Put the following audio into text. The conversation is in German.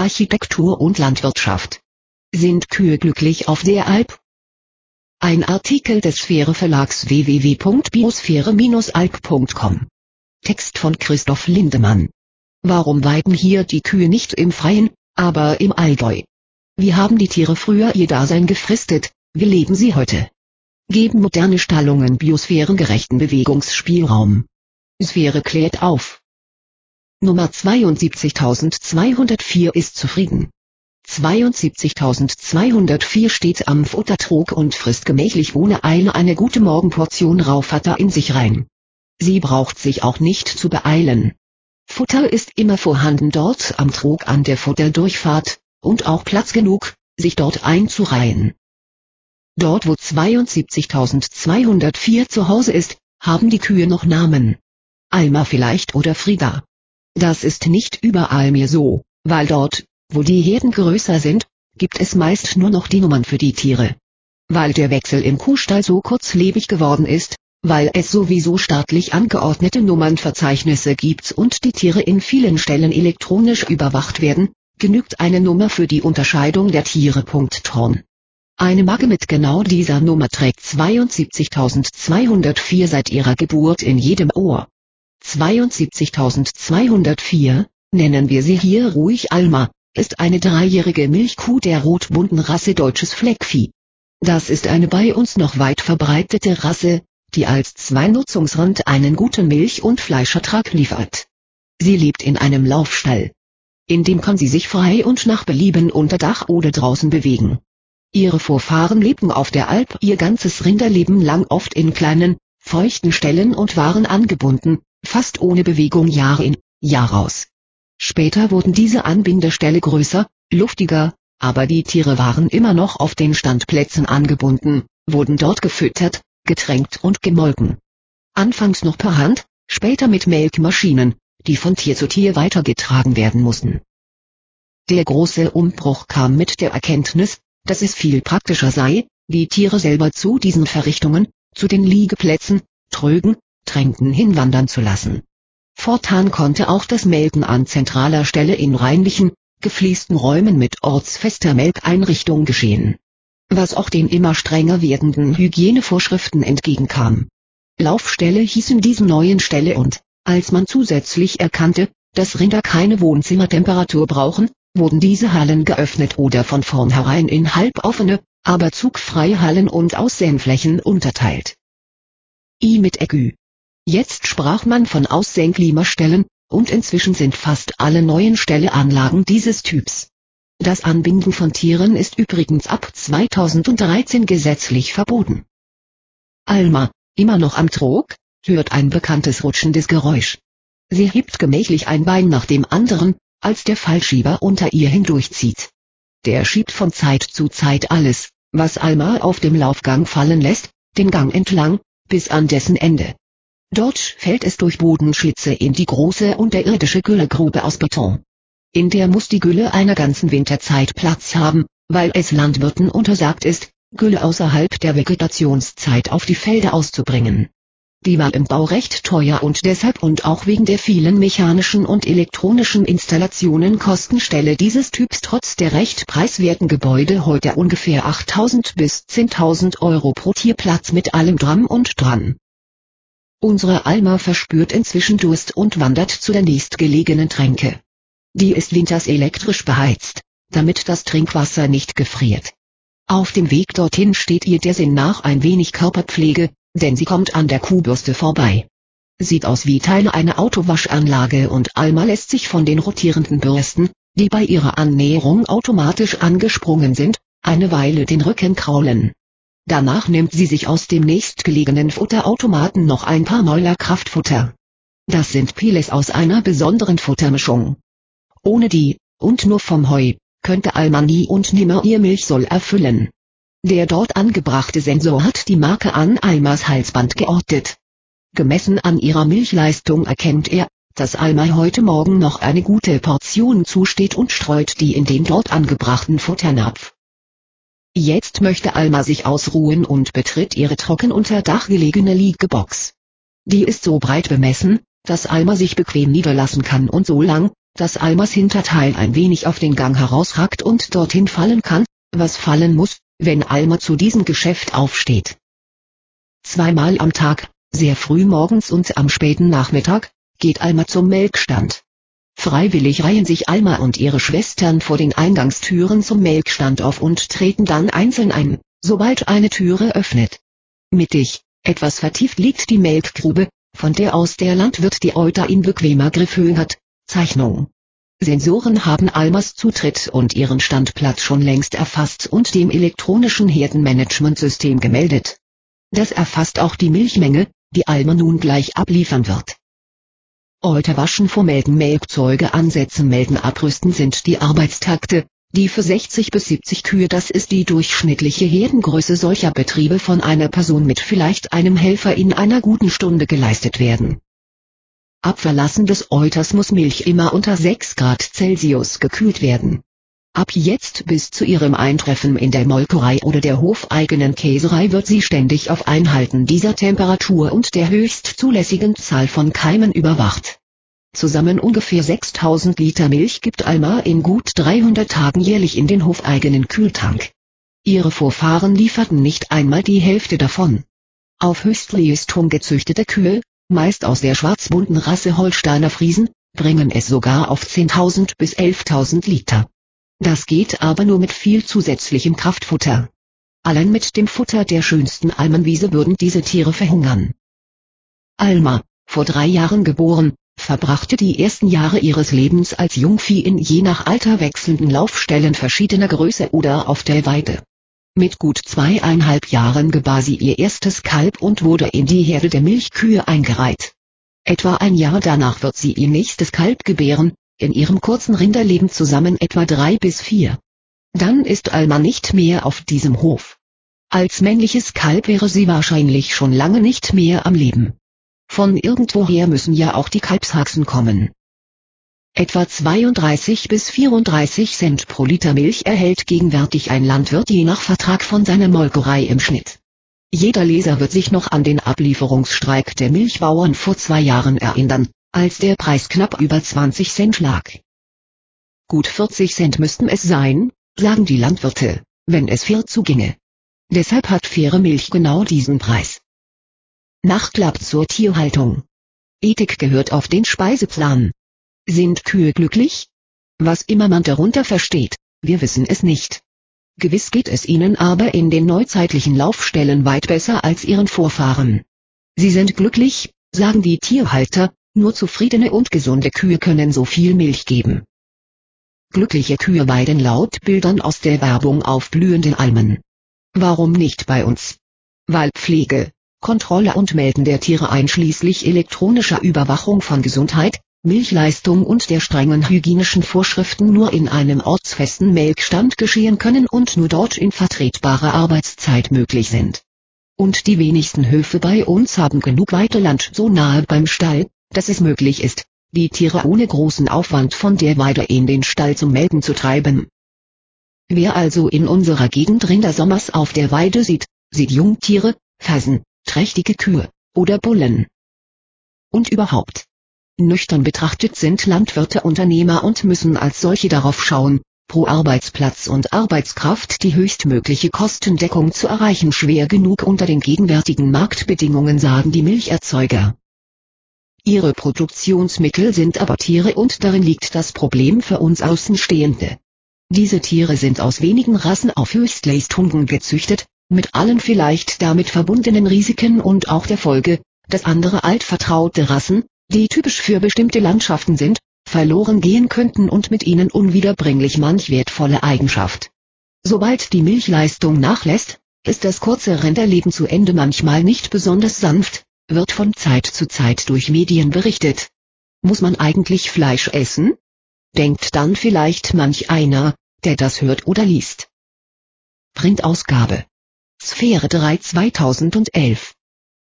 Architektur und Landwirtschaft. Sind Kühe glücklich auf der Alp? Ein Artikel des Sphäre Verlags www.biosphäre-alp.com. Text von Christoph Lindemann. Warum weiden hier die Kühe nicht im Freien, aber im Allgäu? Wie haben die Tiere früher ihr Dasein gefristet, wie leben sie heute? Geben moderne Stallungen biosphärengerechten Bewegungsspielraum? Sphäre klärt auf. Nummer 72204 ist zufrieden. 72204 steht am Futtertrog und frisst gemächlich ohne Eile eine gute Morgenportion Raufutter in sich rein. Sie braucht sich auch nicht zu beeilen. Futter ist immer vorhanden dort am Trog an der Futterdurchfahrt, und auch Platz genug, sich dort einzureihen. Dort wo 72.204 zu Hause ist, haben die Kühe noch Namen. Alma vielleicht oder Frieda. Das ist nicht überall mehr so, weil dort, wo die Herden größer sind, gibt es meist nur noch die Nummern für die Tiere. Weil der Wechsel im Kuhstall so kurzlebig geworden ist, weil es sowieso staatlich angeordnete Nummernverzeichnisse gibt und die Tiere in vielen Stellen elektronisch überwacht werden, genügt eine Nummer für die Unterscheidung der Tiere. Ton. Eine Magge mit genau dieser Nummer trägt 72.204 seit ihrer Geburt in jedem Ohr. 72.204, nennen wir sie hier ruhig Alma, ist eine dreijährige Milchkuh der rotbunten Rasse deutsches Fleckvieh. Das ist eine bei uns noch weit verbreitete Rasse, die als Zweinutzungsrand einen guten Milch- und Fleischertrag liefert. Sie lebt in einem Laufstall. In dem kann sie sich frei und nach Belieben unter Dach oder draußen bewegen. Ihre Vorfahren lebten auf der Alp ihr ganzes Rinderleben lang oft in kleinen, feuchten Ställen und waren angebunden, fast ohne Bewegung Jahr in, Jahr aus. Später wurden diese Anbindeställe größer, luftiger, aber die Tiere waren immer noch auf den Standplätzen angebunden, wurden dort gefüttert, getränkt und gemolken. Anfangs noch per Hand, später mit Melkmaschinen, die von Tier zu Tier weitergetragen werden mussten. Der große Umbruch kam mit der Erkenntnis, dass es viel praktischer sei, die Tiere selber zu diesen Verrichtungen, zu den Liegeplätzen, Trögen, Tränken hinwandern zu lassen. Fortan konnte auch das Melken an zentraler Stelle in reinlichen, gefliesten Räumen mit ortsfester Melkeinrichtung geschehen. Was auch den immer strenger werdenden Hygienevorschriften entgegenkam. Laufstelle hießen diesen neuen Ställe und, als man zusätzlich erkannte, dass Rinder keine Wohnzimmertemperatur brauchen, wurden diese Hallen geöffnet oder von vornherein in halboffene, aber zugfreie Hallen und Aussäenflächen unterteilt. I mit Egü. Jetzt sprach man von Aussäenklimastellen, und inzwischen sind fast alle neuen Stelleanlagen dieses Typs. Das Anbinden von Tieren ist übrigens ab 2013 gesetzlich verboten. Alma, immer noch am Trog, hört ein bekanntes rutschendes Geräusch. Sie hebt gemächlich ein Bein nach dem anderen, als der Fallschieber unter ihr hindurchzieht. Der schiebt von Zeit zu Zeit alles, was Alma auf dem Laufgang fallen lässt, den Gang entlang, bis an dessen Ende. Dort fällt es durch Bodenschlitze in die große unterirdische Güllegrube aus Beton. In der muss die Gülle einer ganzen Winterzeit Platz haben, weil es Landwirten untersagt ist, Gülle außerhalb der Vegetationszeit auf die Felder auszubringen. Die war im Bau recht teuer und deshalb und auch wegen der vielen mechanischen und elektronischen Installationen Kostenstelle dieses Typs trotz der recht preiswerten Gebäude heute ungefähr 8000 bis 10.000 Euro pro Tierplatz mit allem Dram und Dran. Unsere Alma verspürt inzwischen Durst und wandert zu der nächstgelegenen Tränke. Die ist winters elektrisch beheizt, damit das Trinkwasser nicht gefriert. Auf dem Weg dorthin steht ihr der Sinn nach ein wenig Körperpflege, denn sie kommt an der Kuhbürste vorbei. Sieht aus wie Teile einer Autowaschanlage und Alma lässt sich von den rotierenden Bürsten, die bei ihrer Annäherung automatisch angesprungen sind, eine Weile den Rücken kraulen. Danach nimmt sie sich aus dem nächstgelegenen Futterautomaten noch ein paar Mäuler Kraftfutter. Das sind Pellets aus einer besonderen Futtermischung. Ohne die, und nur vom Heu, könnte Alma nie und nimmer ihr Milchsoll erfüllen. Der dort angebrachte Sensor hat die Marke an Almas Halsband geortet. Gemessen an ihrer Milchleistung erkennt er, dass Alma heute Morgen noch eine gute Portion zusteht und streut die in den dort angebrachten Futternapf. Jetzt möchte Alma sich ausruhen und betritt ihre trocken unter Dach gelegene Liegebox. Die ist so breit bemessen, dass Alma sich bequem niederlassen kann und so lang, dass Almas Hinterteil ein wenig auf den Gang herausragt und dorthin fallen kann, was fallen muss, wenn Alma zu diesem Geschäft aufsteht. Zweimal am Tag, sehr früh morgens und am späten Nachmittag, geht Alma zum Melkstand. Freiwillig reihen sich Alma und ihre Schwestern vor den Eingangstüren zum Melkstand auf und treten dann einzeln ein, sobald eine Türe öffnet. Mittig, etwas vertieft liegt die Melkgrube, von der aus der Landwirt die Euter in bequemer Griffhöhe hat. Zeichnung. Sensoren haben Almas Zutritt und ihren Standplatz schon längst erfasst und dem elektronischen Herdenmanagementsystem gemeldet. Das erfasst auch die Milchmenge, die Alma nun gleich abliefern wird. Euter waschen vormelden Melkzeuge ansetzen melden abrüsten sind die Arbeitstakte, die für 60 bis 70 Kühe das ist die durchschnittliche Herdengröße solcher Betriebe von einer Person mit vielleicht einem Helfer in einer guten Stunde geleistet werden. Ab Verlassen des Euters muss Milch immer unter 6 Grad Celsius gekühlt werden. Ab jetzt bis zu ihrem Eintreffen in der Molkerei oder der hofeigenen Käserei wird sie ständig auf Einhalten dieser Temperatur und der höchst zulässigen Zahl von Keimen überwacht. Zusammen ungefähr 6000 Liter Milch gibt Alma in gut 300 Tagen jährlich in den hofeigenen Kühltank. Ihre Vorfahren lieferten nicht einmal die Hälfte davon. Auf Höchstleistung gezüchtete Kühe, meist aus der schwarzbunten Rasse Holsteiner Friesen, bringen es sogar auf 10.000 bis 11.000 Liter. Das geht aber nur mit viel zusätzlichem Kraftfutter. Allein mit dem Futter der schönsten Almenwiese würden diese Tiere verhungern. Alma, vor drei Jahren geboren, verbrachte die ersten Jahre ihres Lebens als Jungvieh in je nach Alter wechselnden Laufstellen verschiedener Größe oder auf der Weide. Mit gut zweieinhalb Jahren gebar sie ihr erstes Kalb und wurde in die Herde der Milchkühe eingereiht. Etwa ein Jahr danach wird sie ihr nächstes Kalb gebären, in ihrem kurzen Rinderleben zusammen etwa drei bis vier. Dann ist Alma nicht mehr auf diesem Hof. Als männliches Kalb wäre sie wahrscheinlich schon lange nicht mehr am Leben. Von irgendwoher müssen ja auch die Kalbshaxen kommen. Etwa 32 bis 34 Cent pro Liter Milch erhält gegenwärtig ein Landwirt je nach Vertrag von seiner Molkerei im Schnitt. Jeder Leser wird sich noch an den Ablieferungsstreik der Milchbauern vor zwei Jahren erinnern, als der Preis knapp über 20 Cent lag. Gut 40 Cent müssten es sein, sagen die Landwirte, wenn es fair zuginge. Deshalb hat faire Milch genau diesen Preis. Nachklapp zur Tierhaltung. Ethik gehört auf den Speiseplan. Sind Kühe glücklich? Was immer man darunter versteht, wir wissen es nicht. Gewiss geht es ihnen aber in den neuzeitlichen Laufstellen weit besser als ihren Vorfahren. Sie sind glücklich, sagen die Tierhalter, nur zufriedene und gesunde Kühe können so viel Milch geben. Glückliche Kühe weiden laut Bildern aus der Werbung auf blühenden Almen. Warum nicht bei uns? Weil Pflege, Kontrolle und Melden der Tiere einschließlich elektronischer Überwachung von Gesundheit, Milchleistung und der strengen hygienischen Vorschriften nur in einem ortsfesten Melkstand geschehen können und nur dort in vertretbarer Arbeitszeit möglich sind. Und die wenigsten Höfe bei uns haben genug Weideland so nahe beim Stall, dass es möglich ist, die Tiere ohne großen Aufwand von der Weide in den Stall zum Melken zu treiben. Wer also in unserer Gegend Rindersommers auf der Weide sieht, sieht Jungtiere, Fersen, trächtige Kühe, oder Bullen. Und überhaupt. Nüchtern betrachtet sind Landwirte Unternehmer und müssen als solche darauf schauen, pro Arbeitsplatz und Arbeitskraft die höchstmögliche Kostendeckung zu erreichen schwer genug unter den gegenwärtigen Marktbedingungen sagen die Milcherzeuger. Ihre Produktionsmittel sind aber Tiere und darin liegt das Problem für uns Außenstehende. Diese Tiere sind aus wenigen Rassen auf Höchstleistungen gezüchtet, mit allen vielleicht damit verbundenen Risiken und auch der Folge, dass andere altvertraute Rassen, die typisch für bestimmte Landschaften sind, verloren gehen könnten und mit ihnen unwiederbringlich manch wertvolle Eigenschaft. Sobald die Milchleistung nachlässt, ist das kurze Rinderleben zu Ende manchmal nicht besonders sanft, wird von Zeit zu Zeit durch Medien berichtet. Muss man eigentlich Fleisch essen? Denkt dann vielleicht manch einer, der das hört oder liest. Printausgabe Sphäre 3 2011